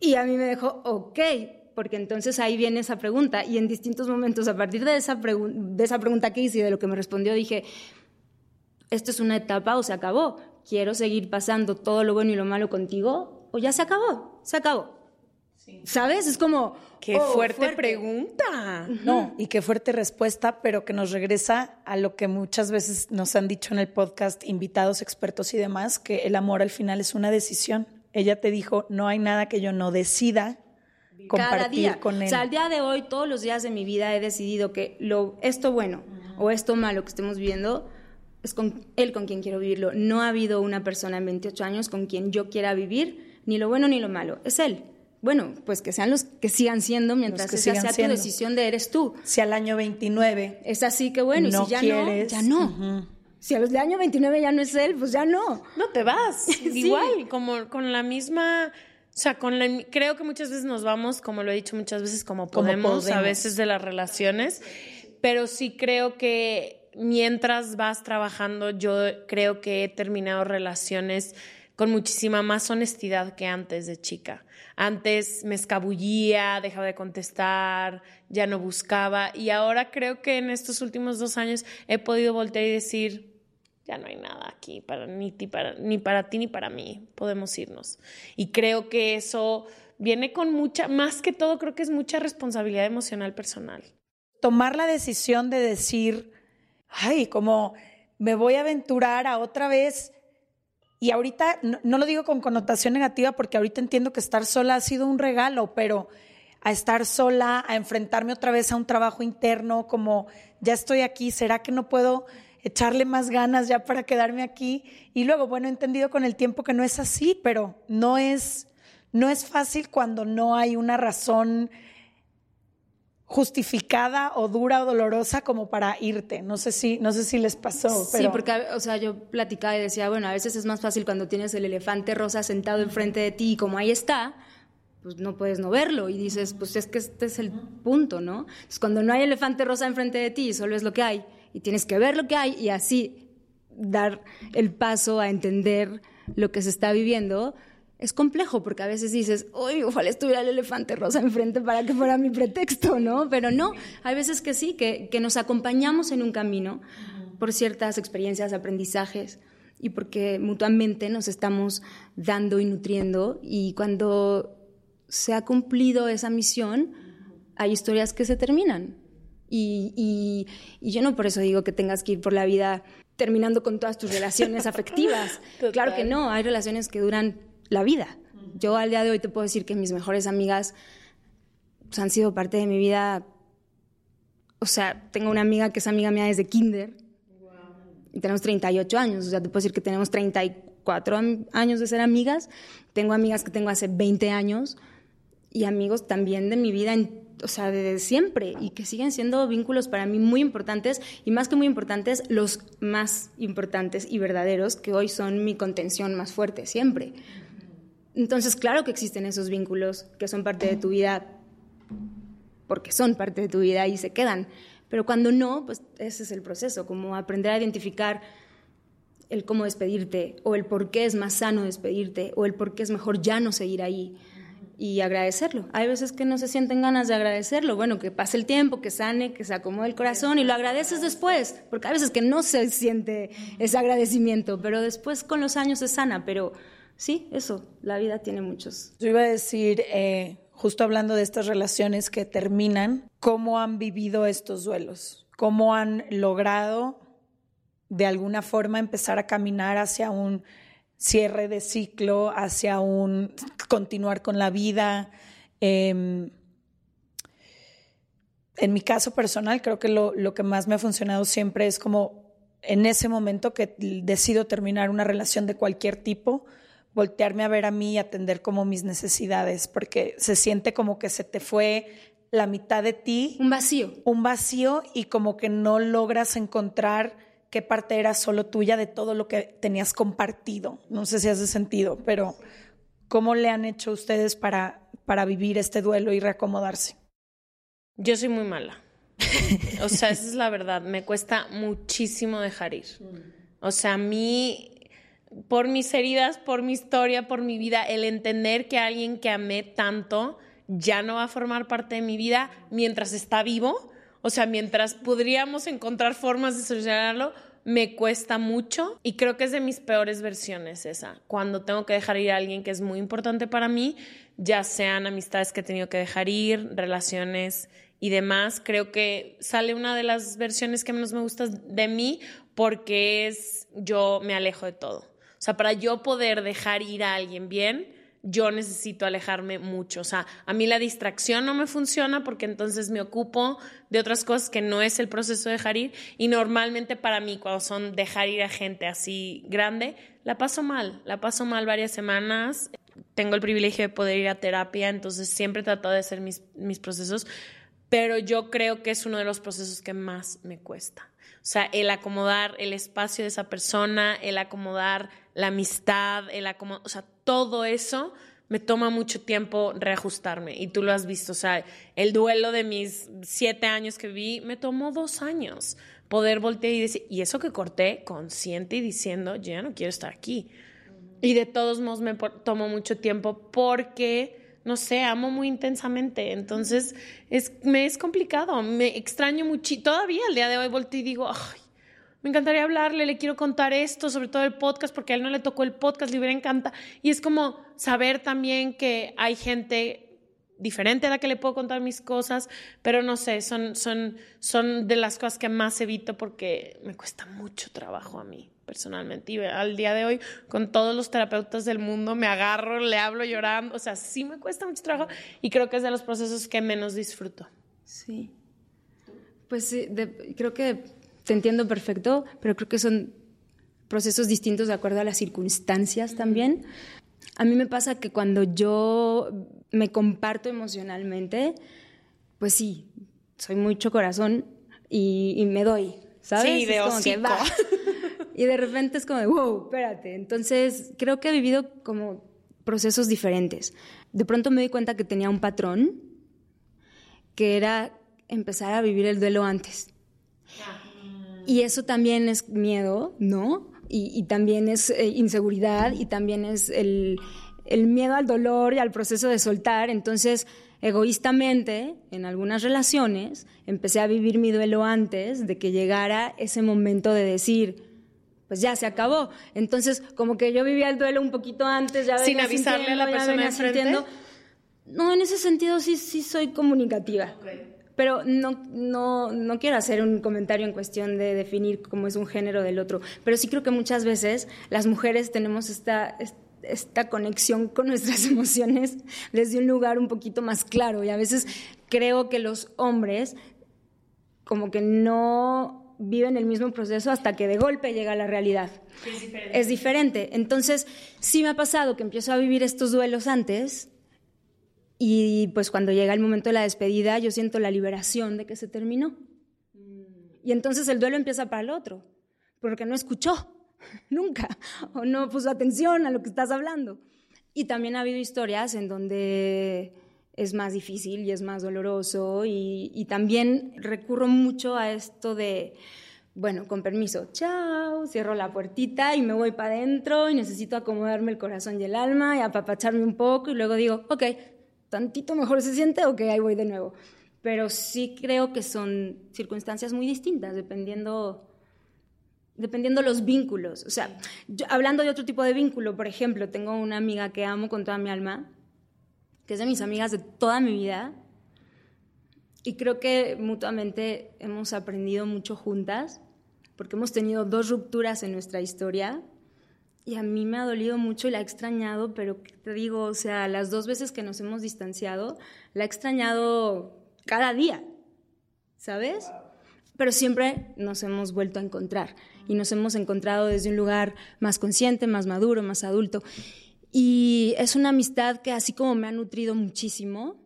Y a mí me dejó, ok, porque entonces ahí viene esa pregunta. Y en distintos momentos, a partir de esa, de esa pregunta que hice y de lo que me respondió, dije, esto es una etapa o se acabó. Quiero seguir pasando todo lo bueno y lo malo contigo o ya se acabó, se acabó. ¿Sabes? Es como... Qué oh, fuerte, pregunta. No, y qué fuerte respuesta, pero que nos regresa a lo que muchas veces nos han dicho en el podcast invitados, expertos y demás, que el amor al final es una decisión. Ella te dijo, no hay nada que yo no decida compartir Cada día. con él. O sea, al día de hoy, todos los días de mi vida he decidido que lo, esto bueno o esto malo que estemos viviendo es con él con quien quiero vivirlo. No ha habido una persona en 28 años con quien yo quiera vivir ni lo bueno ni lo malo. Es él. Bueno, pues que sean los que sigan siendo mientras que esa sea siendo. tu decisión de eres tú. si al año 29 Es así que bueno, y si ya quieres, no, ya no. Los de año 29 ya no es él, pues ya no. No te vas. Igual, como con la misma. O sea, con la, creo que muchas veces nos vamos, como lo he dicho muchas veces, como Como podemos, a podemos. veces de las relaciones, pero sí creo que mientras vas trabajando, yo creo que he terminado relaciones con muchísima más honestidad que antes de chica. Antes me escabullía, dejaba de contestar, ya no buscaba y ahora creo que en estos últimos dos años he podido voltear y decir, ya no hay nada aquí para ni, ti- para, ni para ti ni para mí, podemos irnos. Y creo que eso viene con mucha, más que todo, creo que es mucha responsabilidad emocional personal. tomar la decisión de decir, ay, como me voy a aventurar a otra vez. Y ahorita, no, no lo digo con connotación negativa, porque ahorita entiendo que estar sola ha sido un regalo, pero a estar sola, a enfrentarme otra vez a un trabajo interno, como ya estoy aquí, ¿será que no puedo echarle más ganas ya para quedarme aquí? Y luego, bueno, he entendido con el tiempo que no es así, pero no es, no es fácil cuando no hay una razón justificada o dura o dolorosa como para irte. No sé si, no sé si les pasó. Sí, pero- porque, o sea, yo platicaba y decía, bueno, a veces es más fácil cuando tienes el elefante rosa sentado enfrente de ti y como ahí está, pues no puedes no verlo y dices, pues es que este es el punto, ¿no? Entonces, cuando no hay elefante rosa enfrente de ti, solo es lo que hay y tienes que ver lo que hay y así dar el paso a entender lo que se está viviendo. Es complejo porque a veces dices, uy, ojalá estuviera el elefante rosa enfrente para que fuera mi pretexto, ¿no? Pero no, hay veces que sí, que, que nos acompañamos en un camino por ciertas experiencias, aprendizajes y porque mutuamente nos estamos dando y nutriendo y cuando se ha cumplido esa misión, hay historias que se terminan. Y, y- y yo no por eso digo que tengas que ir por la vida terminando con todas tus relaciones afectivas. Claro que no, hay relaciones que duran la vida. Yo al día de hoy te puedo decir que mis mejores amigas pues, han sido parte de mi vida. O sea, tengo una amiga que es amiga mía desde kinder y tenemos 38 años. O sea, te puedo decir que tenemos 34 am- años de ser amigas. Tengo amigas que tengo hace 20 años y amigos también de mi vida, en- o sea, desde siempre y que siguen siendo vínculos para mí muy importantes y más que muy importantes, los más importantes y verdaderos que hoy son mi contención más fuerte siempre. Entonces, claro que existen esos vínculos que son parte de tu vida porque son parte de tu vida y se quedan. Pero cuando no, pues ese es el proceso, como aprender a identificar el cómo despedirte o el por qué es más sano despedirte o el por qué es mejor ya no seguir ahí. Y agradecerlo. Hay veces que no se sienten ganas de agradecerlo. Bueno, que pase el tiempo, que sane, que se acomode el corazón y lo agradeces después, porque hay veces que no se siente ese agradecimiento, pero después con los años se sana. Pero sí, eso, la vida tiene muchos. Yo iba a decir, eh, justo hablando de estas relaciones que terminan, ¿cómo han vivido estos duelos? ¿Cómo han logrado de alguna forma empezar a caminar hacia un cierre de ciclo, hacia un continuar con la vida. Em, en mi caso personal, creo que lo, lo, que más me ha funcionado siempre es como en ese momento que decido terminar una relación de cualquier tipo, voltearme a ver a mí y atender como mis necesidades, porque se siente como que se te fue la mitad de ti. Un vacío. Un vacío y como que no logras encontrar qué parte era solo tuya de todo lo que tenías compartido. No sé si hace sentido, pero ¿cómo le han hecho ustedes para, para vivir este duelo y reacomodarse? Yo soy muy mala. o sea, esa es la verdad. Me cuesta muchísimo dejar ir. O sea, a mí, por mis heridas, por mi historia, por mi vida, el entender que alguien que amé tanto ya no va a formar parte de mi vida mientras está vivo, o sea, mientras podríamos encontrar formas de solucionarlo, me cuesta mucho y creo que es de mis peores versiones esa. Cuando tengo que dejar ir a alguien que es muy importante para mí, ya sean amistades que he tenido que dejar ir, relaciones y demás, creo que sale una de las versiones que menos me gusta de mí porque es yo me alejo de todo. O sea, para yo poder dejar ir a alguien bien, yo necesito alejarme mucho. O sea, a mí la distracción no me funciona porque entonces me ocupo de otras cosas que no es el proceso de dejar ir. Y normalmente para mí, cuando son dejar ir a gente así grande, la paso mal. La paso mal varias semanas. Tengo el privilegio de poder ir a terapia, entonces siempre trato de hacer mis, mis procesos. Pero yo creo que es uno de los procesos que más me cuesta. O sea, el acomodar el espacio de esa persona, el acomodar la amistad, el acomodar, o sea, todo eso me toma mucho tiempo reajustarme. Y tú lo has visto, o sea, el duelo de mis siete años que vi me tomó dos años poder voltear y decir, y eso que corté consciente y diciendo, yo ya no quiero estar aquí. Y de todos modos me tomó mucho tiempo porque no sé, amo muy intensamente. Entonces, es, me es complicado. Me extraño mucho. Todavía el día de hoy volteo y digo, ay, me encantaría hablarle, le quiero contar esto, sobre todo el podcast, porque a él no le tocó el podcast, le hubiera encanta. Y es como saber también que hay gente diferente a la que le puedo contar mis cosas, pero no sé, son, son, son de las cosas que más evito porque me cuesta mucho trabajo a mí personalmente. Y al día de hoy, con todos los terapeutas del mundo, me agarro, le hablo llorando. O sea, sí me cuesta mucho trabajo y creo que es de los procesos que menos disfruto. Sí. Pues sí, creo que te entiendo perfecto, pero creo que son procesos distintos de acuerdo a las circunstancias también. A mí me pasa que cuando yo me comparto emocionalmente, pues sí, soy mucho corazón y, me doy, ¿sabes? Sí, de Y de repente es como, wow, espérate. Entonces, creo que he vivido como procesos diferentes. De pronto me di cuenta que tenía un patrón que era empezar a vivir el duelo antes. Y eso también es miedo, ¿no? Y, también es eh, inseguridad y también es el, el miedo al dolor y al proceso de soltar. Entonces, egoístamente, en algunas relaciones, empecé a vivir mi duelo antes de que llegara ese momento de decir, pues ya se acabó. Entonces, como que yo vivía el duelo un poquito antes, ya Sin avisarle a la persona enfrente. No, en ese sentido sí, sí soy comunicativa. Pero no, no, no quiero hacer un comentario en cuestión de definir cómo es un género del otro. Pero sí creo que muchas veces las mujeres tenemos esta, esta conexión con nuestras emociones desde un lugar un poquito más claro. Y a veces creo que los hombres como que no viven el mismo proceso hasta que de golpe llega la realidad. Es diferente. Es diferente. Entonces, sí me ha pasado que empiezo a vivir estos duelos antes y pues cuando llega el momento de la despedida yo siento la liberación de que se terminó. Y entonces el duelo empieza para el otro, porque no escuchó nunca o no puso atención a lo que estás hablando. Y también ha habido historias en donde es más difícil y es más doloroso y, también recurro mucho a esto de, bueno, con permiso, chao, cierro la puertita y me voy para adentro y necesito acomodarme el corazón y el alma y apapacharme un poco y luego digo, ok, tantito mejor se siente, ok, ahí voy de nuevo. Pero sí creo que son circunstancias muy distintas, dependiendo dependiendo los vínculos. O sea, hablando de otro tipo de vínculo, por ejemplo, tengo una amiga que amo con toda mi alma, que es de mis amigas de toda mi vida, y creo que mutuamente hemos aprendido mucho juntas, porque hemos tenido dos rupturas en nuestra historia, y a mí me ha dolido mucho y la he extrañado, pero te digo, o sea, las dos veces que nos hemos distanciado, la he extrañado cada día, ¿sabes? Pero siempre nos hemos vuelto a encontrar y nos hemos encontrado desde un lugar más consciente, más maduro, más adulto. Y es una amistad que así como me ha nutrido muchísimo,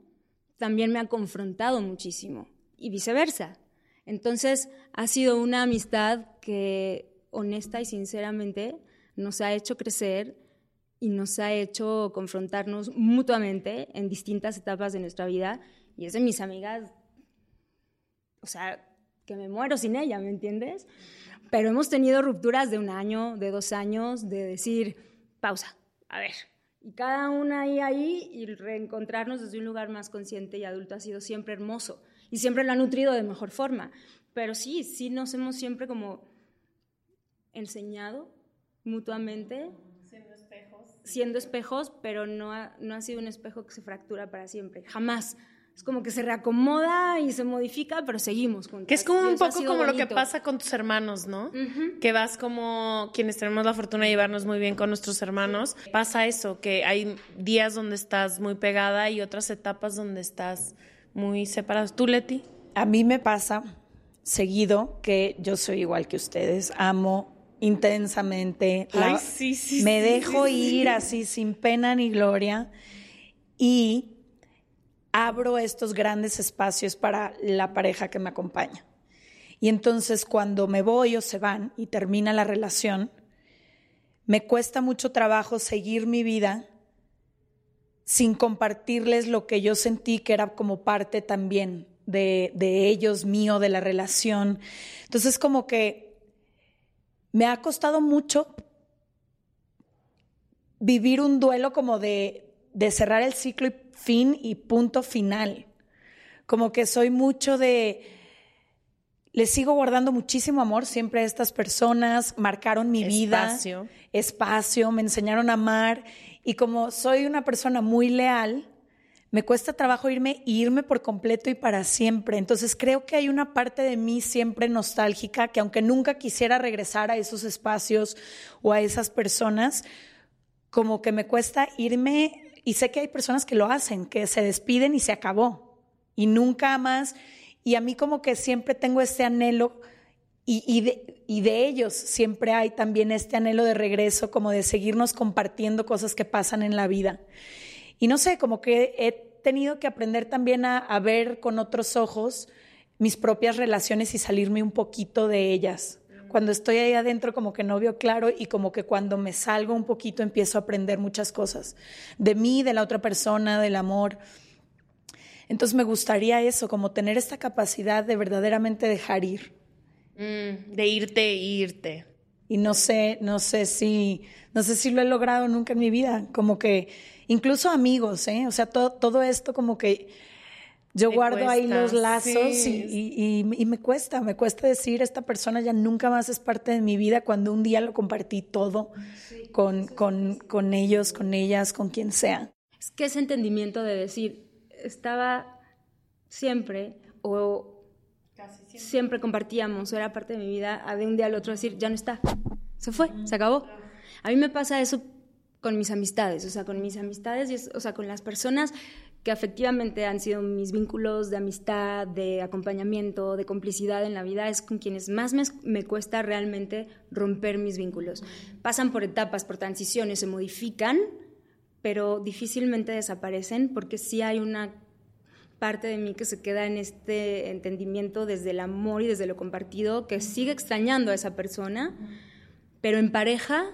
también me ha confrontado muchísimo y viceversa. Entonces ha sido una amistad que honesta y sinceramente nos ha hecho crecer y nos ha hecho confrontarnos mutuamente en distintas etapas de nuestra vida. Y es de mis amigas, o sea, que me muero sin ella, ¿me entiendes? Pero hemos tenido rupturas de un año, de dos años, de decir, pausa, a ver. Y cada una ahí, ahí, y reencontrarnos desde un lugar más consciente y adulto ha sido siempre hermoso. Y siempre lo ha nutrido de mejor forma. Pero sí, sí nos hemos siempre como enseñado mutuamente. Siendo espejos. Siendo espejos, pero no ha, no ha sido un espejo que se fractura para siempre. Jamás es como que se reacomoda y se modifica, pero seguimos juntos. Que es como un poco como lo que pasa con tus hermanos, ¿no? Que vas como quienes tenemos la fortuna de llevarnos muy bien con nuestros hermanos. Pasa eso, que hay días donde estás muy pegada y otras etapas donde estás muy separada. ¿Tú, Leti? A mí me pasa seguido que yo soy igual que ustedes. Amo intensamente. Ay, sí, sí, me sí, dejo ir así sin pena ni gloria. Y abro estos grandes espacios para la pareja que me acompaña. Y entonces cuando me voy o se van y termina la relación, me cuesta mucho trabajo seguir mi vida sin compartirles lo que yo sentí que era como parte también de, de ellos, mío, de la relación. Entonces como que me ha costado mucho vivir un duelo como de, de cerrar el ciclo y fin y punto final. Como que soy mucho de... Les sigo guardando muchísimo amor siempre a estas personas, marcaron mi Espacio. vida, espacio, me enseñaron a amar y como soy una persona muy leal, me cuesta trabajo irme y irme por completo y para siempre. Entonces creo que hay una parte de mí siempre nostálgica que aunque nunca quisiera regresar a esos espacios o a esas personas, como que me cuesta irme y sé que hay personas que lo hacen, que se despiden y se acabó y nunca más. Y a mí como que siempre tengo este anhelo y, y, de, y, de, ellos siempre hay también este anhelo de regreso, como de seguirnos compartiendo cosas que pasan en la vida. Y no sé, como que he tenido que aprender también a, a ver con otros ojos mis propias relaciones y salirme un poquito de ellas. Cuando estoy ahí adentro como que no veo claro y como que cuando me salgo un poquito empiezo a aprender muchas cosas de mí, de la otra persona, del amor. Entonces me gustaría eso, como tener esta capacidad de verdaderamente dejar ir. Mm, de irte irte. Y no sé, no sé si, no sé si lo he logrado nunca en mi vida, como que incluso amigos, ¿eh? O sea, todo, todo esto como que yo Me guardo ahí los lazos sí. y, y- y me cuesta, me cuesta decir, esta persona ya nunca más es parte de mi vida cuando un día lo compartí todo con, con, con ellos, con ellas, con quien sea. Es que ese entendimiento de decir, estaba siempre o siempre. compartíamos o era parte de mi vida, a de un día al otro decir, ya no está, se fue, se acabó. A mí me pasa eso con mis amistades, o sea, con mis amistades, y es- o sea, con las personas que efectivamente han sido mis vínculos de amistad, de acompañamiento, de complicidad en la vida, es con quienes más me, me cuesta realmente romper mis vínculos. Pasan por etapas, por transiciones, se modifican, pero difícilmente desaparecen porque sí hay una parte de mí que se queda en este entendimiento desde el amor y desde lo compartido, que sigue extrañando a esa persona, pero en pareja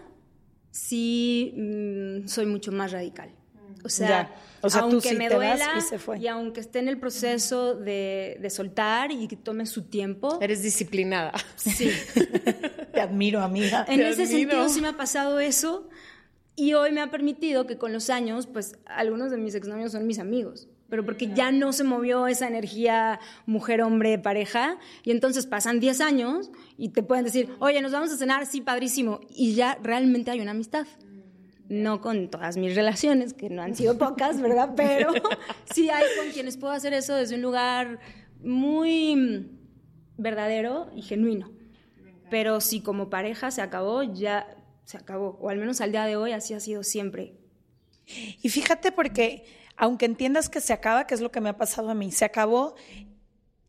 sí mm, soy mucho más radical. O sea, Ya. O sea, tú aunque sí me te duela y se fue. aunque esté en el proceso de, de soltar y que tome su tiempo, Eres disciplinada. sí. Te admiro, amiga. En Te ese admiro. sentido sí me ha pasado eso Y hoy me ha permitido que con los años, pues algunos de mis exnovios son mis amigos, pero porque ya no se movió esa energía mujer-hombre-pareja, y entonces pasan 10 años y te pueden decir, oye, nos vamos a cenar, sí, padrísimo, y ya realmente hay una amistad. No con todas mis relaciones, que no han sido pocas, ¿verdad? Pero sí hay con quienes puedo hacer eso desde un lugar muy verdadero y genuino. Pero si como pareja se acabó, ya se acabó, o al menos al día de hoy así ha sido siempre. Y fíjate porque aunque entiendas que se acaba, que es lo que me ha pasado a mí, se acabó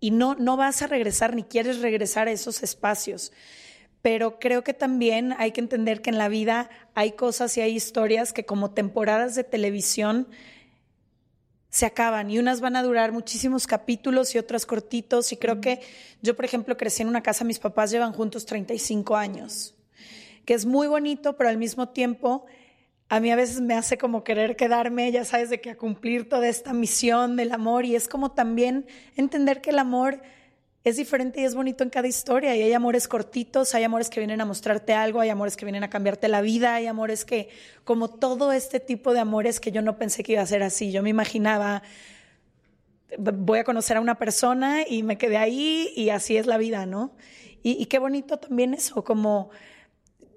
y no, no vas a regresar ni quieres regresar a esos espacios. Pero creo que también hay que entender que en la vida hay cosas y hay historias que como temporadas de televisión se acaban y unas van a durar muchísimos capítulos y otras cortitos. Y creo que yo, por ejemplo, crecí en una casa, mis papás llevan juntos 35 años que es muy bonito, pero al mismo tiempo a mí a veces me hace como querer quedarme, ya sabes, de que a cumplir toda esta misión del amor. Y es como también entender que el amor es diferente y es bonito en cada historia. Y hay amores cortitos, hay amores que vienen a mostrarte algo, hay amores que vienen a cambiarte la vida, hay amores que, como todo este tipo de amores que yo no pensé que iba a ser así, yo me imaginaba, voy a conocer a una persona y me quedé ahí y así es la vida, ¿no? Y, y qué bonito también eso, como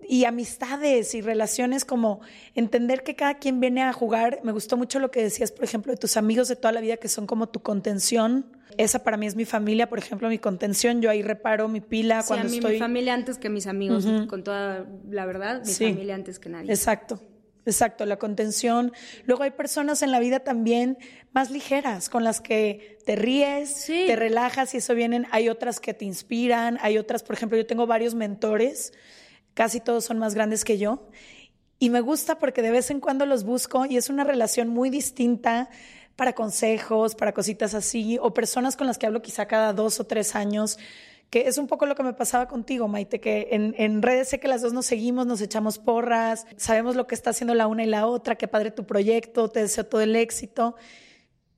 y amistades y relaciones como entender que cada quien viene a jugar. Me gustó mucho lo que decías, por ejemplo, de tus amigos de toda la vida que son como tu contención. Esa para mí es mi familia, por ejemplo, mi contención. Yo ahí reparo mi pila sí, cuando a mí, estoy. Mi familia antes que mis amigos, con toda la verdad, mi Sí. familia antes que nadie. Exacto. Exacto, la contención. Luego hay personas en la vida también más ligeras, con las que te ríes, Sí. te relajas y eso vienen. Hay otras que te inspiran, hay otras, por ejemplo, yo tengo varios mentores, casi todos son más grandes que yo, y me gusta porque de vez en cuando los busco y es una relación muy distinta para consejos, para cositas así, o personas con las que hablo quizá cada dos o tres años, que es un poco lo que me pasaba contigo, Maite, que en, en redes sé que las dos nos seguimos, nos echamos porras, sabemos lo que está haciendo la una y la otra, qué padre tu proyecto, te deseo todo el éxito.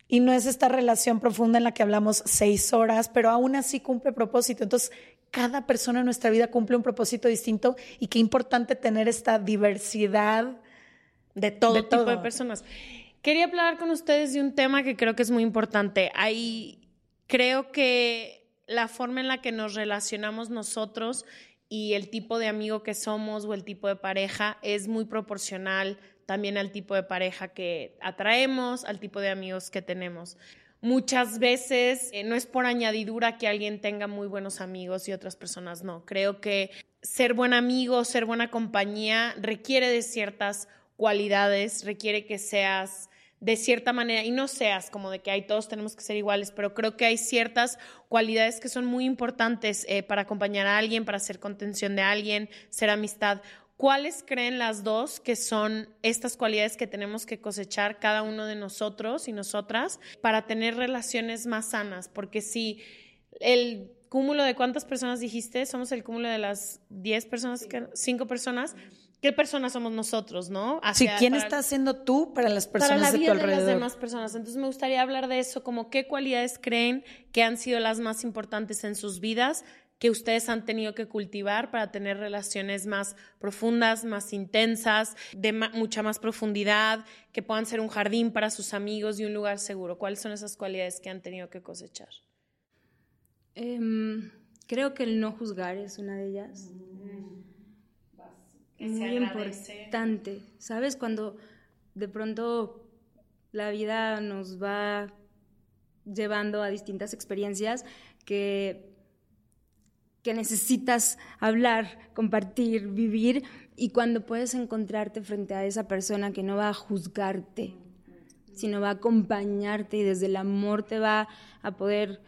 Y no es esta relación profunda en la que hablamos seis horas, pero aún así cumple propósito. Entonces, cada persona en nuestra vida cumple un propósito distinto y qué importante tener esta diversidad de todo De tipo de personas. Quería hablar con ustedes de un tema que creo que es muy importante. Ahí creo que la forma en la que nos relacionamos nosotros y el tipo de amigo que somos o el tipo de pareja es muy proporcional también al tipo de pareja que atraemos, al tipo de amigos que tenemos. Muchas veces eh, no es por añadidura que alguien tenga muy buenos amigos y otras personas no. Creo que ser buen amigo, ser buena compañía requiere de ciertas cualidades, requiere que seas de cierta manera, y no seas como de que hay todos tenemos que ser iguales, pero creo que hay ciertas cualidades que son muy importantes eh, para acompañar a alguien, para ser contención de alguien, ser amistad. ¿Cuáles creen las dos que son estas cualidades que tenemos que cosechar cada uno de nosotros y nosotras para tener relaciones más sanas? Porque si el cúmulo de cuántas personas dijiste, somos el cúmulo de las 10 personas, que, 5 personas, ¿qué personas somos nosotros, no? Sí, Hacia- ¿quién para- está haciendo tú para las para personas la de tu vida de las alrededor? demás personas. Entonces me gustaría hablar de eso, como qué cualidades creen que han sido las más importantes en sus vidas, que ustedes han tenido que cultivar para tener relaciones más profundas, más intensas, de ma- mucha más profundidad, que puedan ser un jardín para sus amigos y un lugar seguro. ¿Cuáles son esas cualidades que han tenido que cosechar? Em, creo que el no juzgar es una de ellas. Muy importante. ¿Sabes? Cuando de pronto la vida nos va llevando a distintas experiencias que, que necesitas hablar, compartir, vivir, y cuando puedes encontrarte frente a esa persona que no va a juzgarte, sino va a acompañarte y desde el amor te va a poder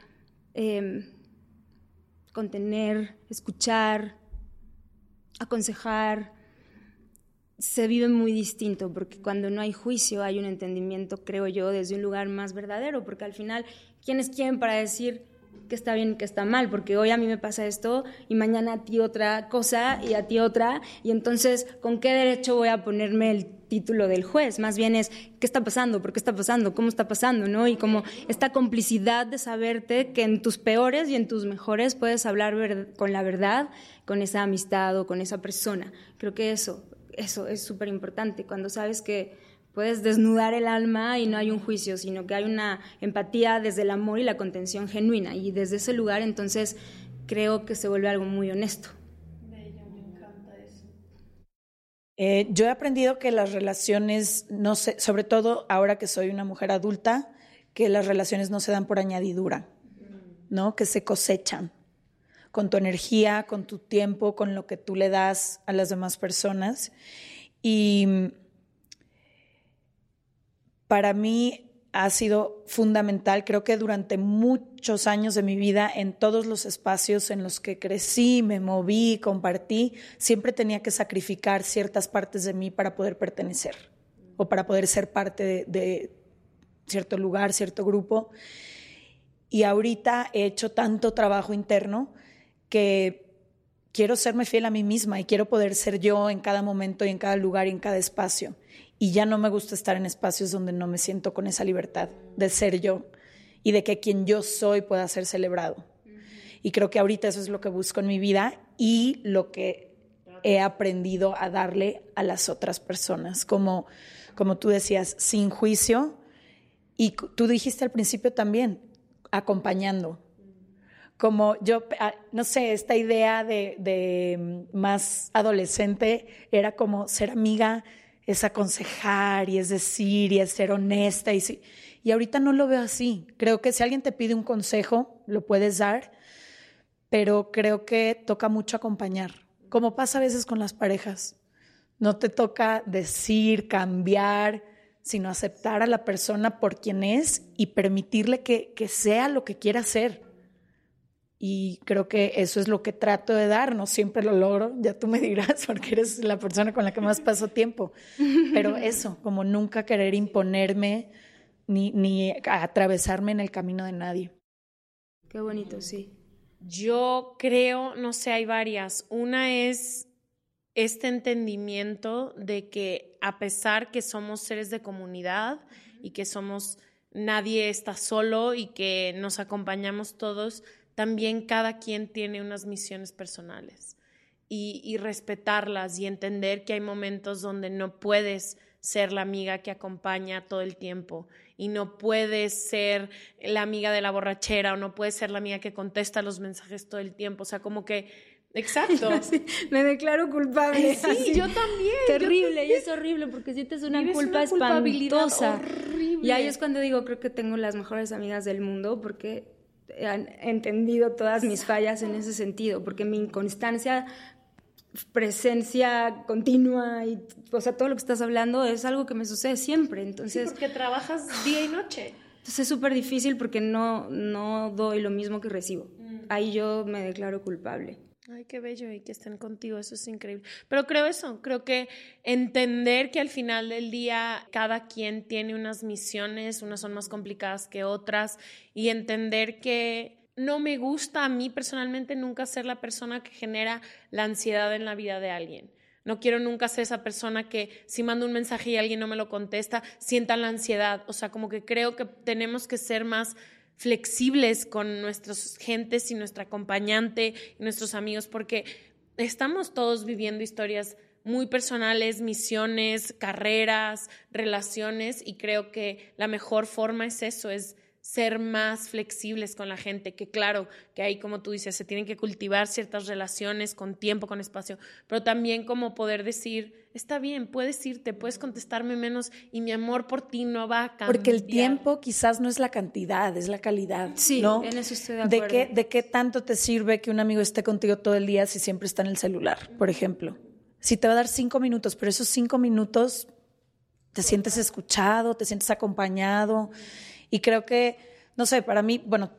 em, contener, escuchar, aconsejar, se vive muy distinto, porque cuando no hay juicio hay un entendimiento, creo yo, desde un lugar más verdadero, porque al final, ¿quién es quién para decir que está bien, que está mal? Porque hoy a mí me pasa esto y mañana a ti otra cosa y a ti otra, y entonces, ¿con qué derecho voy a ponerme el título del juez? Más bien es, ¿qué está pasando? ¿Por qué está pasando? ¿Cómo está pasando? ¿No? Y como esta complicidad de saberte que en tus peores y en tus mejores puedes hablar con la verdad, con esa amistad o con esa persona. Creo que eso, eso es súper importante, cuando sabes que puedes desnudar el alma y no hay un juicio, sino que hay una empatía desde el amor y la contención genuina. Y desde ese lugar entonces creo que se vuelve algo muy honesto. Eh, yo he aprendido que las relaciones, no sé, sobre todo ahora que soy una mujer adulta, que las relaciones no se dan por añadidura, ¿no? Que se cosechan con tu energía, con tu tiempo, con lo que tú le das a las demás personas. Y para mí ha sido fundamental, creo que durante muchos años de mi vida, en todos los espacios en los que crecí, me moví, compartí, siempre tenía que sacrificar ciertas partes de mí para poder pertenecer o para poder ser parte de, cierto lugar, cierto grupo. Y ahorita he hecho tanto trabajo interno que quiero serme fiel a mí misma y quiero poder ser yo en cada momento y en cada lugar y en cada espacio. Y ya no me gusta estar en espacios donde no me siento con esa libertad de ser yo y de que quien yo soy pueda ser celebrado. Y creo que ahorita eso es lo que busco en mi vida y lo que he aprendido a darle a las otras personas, como, como tú decías, sin juicio. Y tú dijiste al principio también, acompañando como yo, ah, no sé, esta idea de, mm, más adolescente era como ser amiga, es aconsejar y es decir y es ser honesta. Y, y ahorita no lo veo así. Creo que si alguien te pide un consejo, lo puedes dar, pero creo que toca mucho acompañar, como pasa a veces con las parejas. No te toca decir, cambiar, sino aceptar a la persona por quien es y permitirle que, que sea lo que quiera ser y creo que eso es lo que trato de dar, no siempre lo logro, ya tú me dirás, porque eres la persona con la que más paso tiempo, pero eso, como nunca querer imponerme ni, ni atravesarme en el camino de nadie. Qué bonito, sí. Yo creo, no sé, hay varias. Una es este entendimiento de que a pesar que somos seres de comunidad y que somos, nadie está solo y que nos acompañamos todos, también cada quien tiene unas misiones personales y, respetarlas y entender que hay momentos donde no puedes ser la amiga que acompaña todo el tiempo y no puedes ser la amiga de la borrachera o no puedes ser la amiga que contesta los mensajes todo el tiempo. O sea, como que Exacto. me declaro culpable. sí, yo también. Terrible, y es horrible porque sientes una culpa espantosa. Y ahí es cuando digo, creo que tengo las mejores amigas del mundo porque han entendido todas mis fallas en ese sentido, porque mi inconstancia, presencia continua y, o sea, todo lo que estás hablando es algo que me sucede siempre. Entonces, sí, porque trabajas día y noche. Entonces es súper difícil porque no, no doy lo mismo que recibo. Mm. Ahí yo me declaro culpable. Ay, qué bello y que estén contigo, eso es increíble. Pero creo eso, creo que entender que al final del día cada quien tiene unas misiones, unas son más complicadas que otras, y entender que no me gusta a mí personalmente nunca ser la persona que genera la ansiedad en la vida de alguien. No quiero nunca ser esa persona que si mando un mensaje y alguien no me lo contesta, sienta la ansiedad. O sea, como que creo que tenemos que ser más flexibles con nuestras gentes y nuestra acompañante y nuestros amigos, porque estamos todos viviendo historias muy personales, misiones, carreras, relaciones, y creo que la mejor forma es eso, es ser más flexibles con la gente, que claro, que ahí como tú dices, se tienen que cultivar ciertas relaciones con tiempo, con espacio, pero también como poder decir, está bien, puedes irte, puedes contestarme menos y mi amor por ti no va a cambiar. Porque el tiempo quizás no es la cantidad, es la calidad. Sí, ¿no? en eso estoy de acuerdo. ¿De qué, ¿De qué tanto te sirve que un amigo esté contigo todo el día si siempre está en el celular, por ejemplo? Si te va a dar cinco minutos, pero esos cinco minutos te sientes escuchado, te sientes acompañado. Y creo que, no sé, para mí, bueno,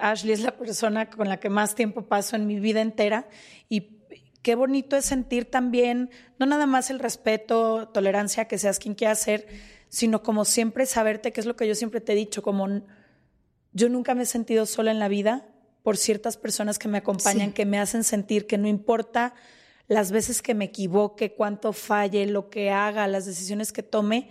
Ashley es la persona con la que más tiempo paso en mi vida entera y qué bonito es sentir también, no nada más el respeto, tolerancia, que seas quien quiera ser, sino como siempre saberte, que es lo que yo siempre te he dicho, como yo nunca me he sentido sola en la vida por ciertas personas que me acompañan, que me hacen sentir que no importa las veces que me equivoque, cuánto falle, lo que haga, las decisiones que tome,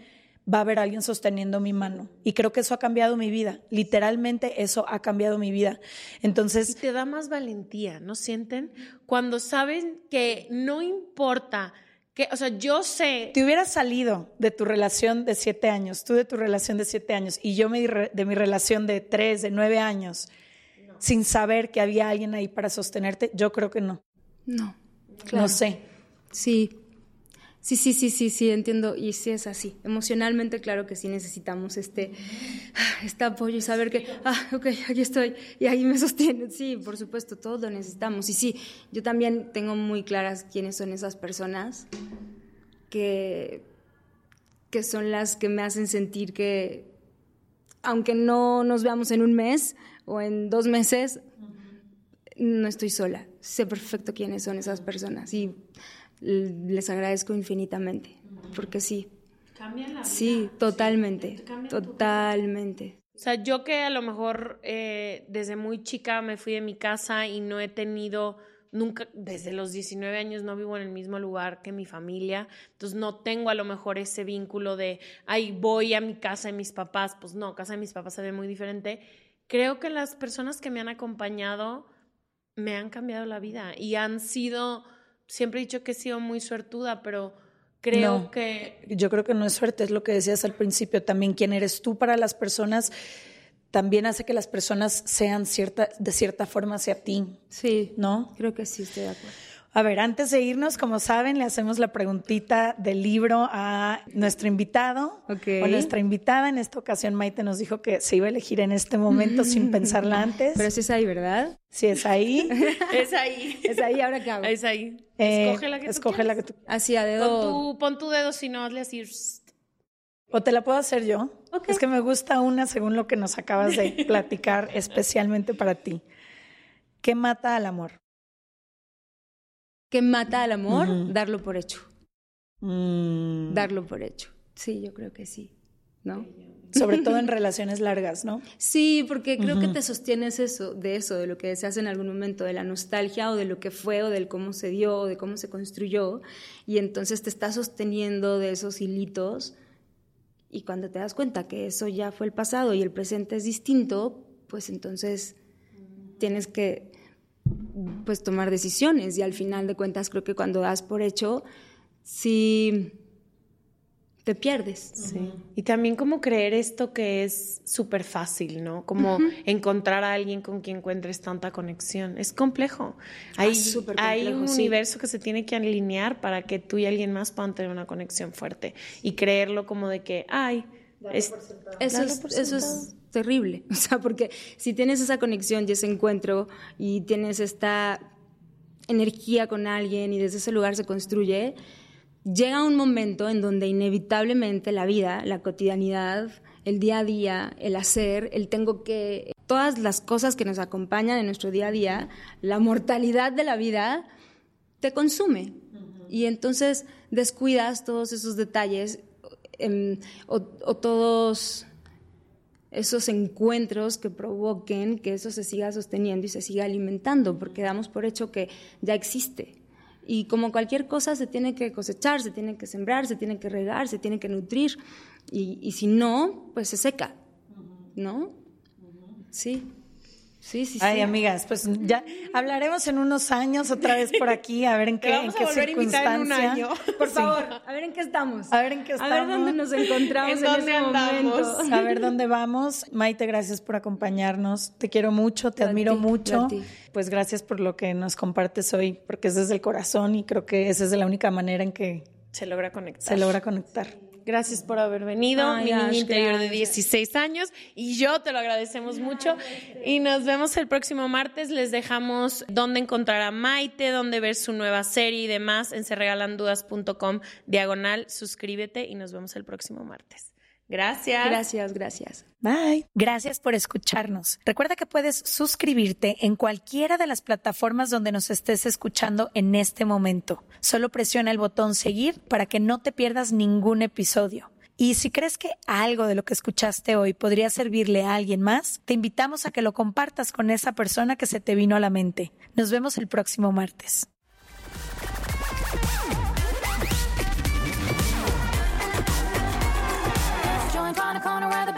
va a haber alguien sosteniendo mi mano. Y creo que eso ha cambiado mi vida. Literalmente eso ha cambiado mi vida. Entonces... Y te da más valentía, ¿no sienten? Cuando saben que no importa que, o sea, yo sé. Te hubieras salido de tu relación de siete años, tú de tu relación de siete años y yo de mi relación de tres, de nueve años, sin saber que había alguien ahí para sostenerte, yo creo que no. No, claro. No sé. Sí, Sí, sí, sí, sí, sí, entiendo. Y sí es así. Emocionalmente, claro que sí necesitamos este, este apoyo y saber que, ah, ok, aquí estoy y ahí me sostienen. Sí, por supuesto, todos lo necesitamos. Y sí, yo también tengo muy claras quiénes son esas personas que, que son las que me hacen sentir que, aunque no nos veamos en un mes o en dos meses, no estoy sola. Sé perfecto quiénes son esas personas. Y les agradezco infinitamente, porque sí. Cambian la vida. Sí, totalmente, totalmente. O sea, yo que a lo mejor eh, desde muy chica me fui de mi casa y no he tenido nunca, desde los 19 años no vivo en el mismo lugar que mi familia, entonces no tengo a lo mejor ese vínculo de, ay, voy a mi casa de mis papás, pues no, casa de mis papás se ve muy diferente. Creo que las personas que me han acompañado me han cambiado la vida y han sido siempre he dicho que he sido muy suertuda, pero creo que... Yo creo que no es suerte, es lo que decías al principio, también quién eres tú para las personas también hace que las personas sean cierta, de cierta forma hacia ti. Sí. ¿No? Creo que sí, estoy de acuerdo. A ver, antes de irnos, como saben, le hacemos la preguntita del libro a nuestro invitado o nuestra invitada. En esta ocasión, Maite nos dijo que se iba a elegir en este momento sin pensarla antes. Pero sí es ahí, ¿verdad? Sí, es ahí. es ahí. Es ahí, ¿ahora qué hago? Es ahí. Eh, escoge la que escoge la que tú Así a dedo. Pon tu, pon tu dedo, si no, hazle así. ¿O te la puedo hacer yo? Es que me gusta una según lo que nos acabas de platicar especialmente para ti. ¿Qué mata al amor? ¿Qué mata al amor? Darlo por hecho. Mm. Darlo por hecho. Sí, yo creo que sí. ¿No? Sobre todo en relaciones largas, ¿no? Sí, porque creo que te sostienes eso, de eso, de lo que deseas en algún momento, de la nostalgia o de lo que fue o del cómo se dio o de cómo se construyó. Y entonces te estás sosteniendo de esos hilitos. Y cuando te das cuenta que eso ya fue el pasado y el presente es distinto, pues entonces tienes que pues tomar decisiones y al final de cuentas creo que cuando das por hecho, sí te pierdes. Sí. Y también como creer esto que es súper fácil, ¿no? Como encontrar a alguien con quien encuentres tanta conexión. Es complejo. Ah, hay, hay un universo que se tiene que alinear para que tú y alguien más puedan tener una conexión fuerte y creerlo como de que, ay, eso, eso es terrible. O sea, porque si tienes esa conexión y ese encuentro y tienes esta energía con alguien y desde ese lugar se construye, llega un momento en donde inevitablemente la vida, la cotidianidad, el día a día, el hacer, el tengo que, todas las cosas que nos acompañan en nuestro día a día, la mortalidad de la vida, te consume. Y entonces descuidas todos esos detalles em, o todos esos encuentros que provoquen que eso se siga sosteniendo y se siga alimentando, porque damos por hecho que ya existe. Y como cualquier cosa se tiene que cosechar, se tiene que sembrar, se tiene que regar, se tiene que nutrir. Y, y si no, pues se seca, ¿no? Sí. Sí, sí, Ay, amigas, pues ya hablaremos en unos años otra vez por aquí, a ver en qué, en qué circunstancia. En un año. Por favor, a ver en qué estamos. A ver en qué estamos. A ver dónde nos encontramos en, ese momento. A ver dónde vamos. Maite, gracias por acompañarnos. Te quiero mucho, te admiro mucho. Pues gracias por lo que nos compartes hoy, porque es desde el corazón y creo que esa es la única manera en que se logra conectar. Se logra conectar. Gracias por haber venido, mi niña interior de 16 años, y yo te lo agradecemos mucho. Y nos vemos el próximo martes. Les dejamos dónde encontrar a Maite, dónde ver su nueva serie y demás en serregalandudas.com diagonal. Suscríbete y nos vemos el próximo martes. Gracias. Gracias, gracias. Bye. Gracias por escucharnos. Recuerda que puedes suscribirte en cualquiera de las plataformas donde nos estés escuchando en este momento. Solo presiona el botón seguir para que no te pierdas ningún episodio. Y si crees que algo de lo que escuchaste hoy podría servirle a alguien más, te invitamos a que lo compartas con esa persona que se te vino a la mente. Nos vemos el próximo martes.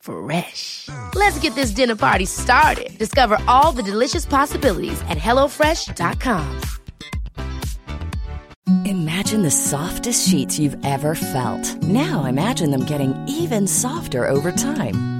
Fresh. Let's get this dinner party started. Discover all the delicious possibilities at hellofresh.com. Imagine the softest sheets you've ever felt. Now imagine them getting even softer over time.